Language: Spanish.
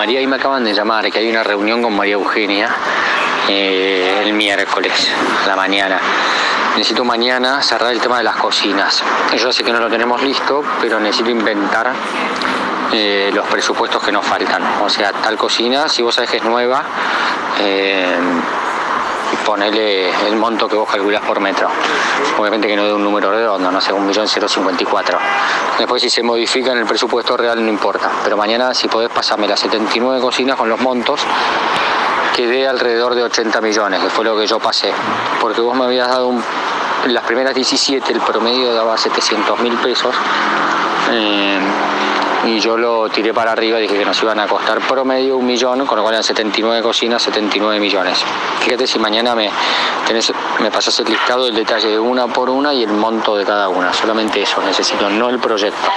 María, y me acaban de llamar que hay una reunión con María Eugenia eh, el miércoles, a la mañana. Necesito mañana cerrar el tema de las cocinas. Yo sé que no lo tenemos listo, pero necesito inventar eh, los presupuestos que nos faltan. O sea, tal cocina, si vos sabés que es nueva, eh, ponele el monto que vos calculás por metro. Obviamente que no de un número redondo, no sé, un millón cero cincuenta y cuatro. Después si se modifica en el presupuesto real no importa. Pero mañana si podés pasarme las 79 cocinas con los montos quedé alrededor de 80 millones, que fue lo que yo pasé. Porque vos me habías dado un, las primeras 17, el promedio daba 700 mil pesos. Eh, y yo lo tiré para arriba, dije que nos iban a costar promedio un millón, con lo cual eran 79 cocinas, 79 millones. Fíjate si mañana me, tenés, me pasas el listado, el detalle de una por una y el monto de cada una. Solamente eso necesito, no el proyecto.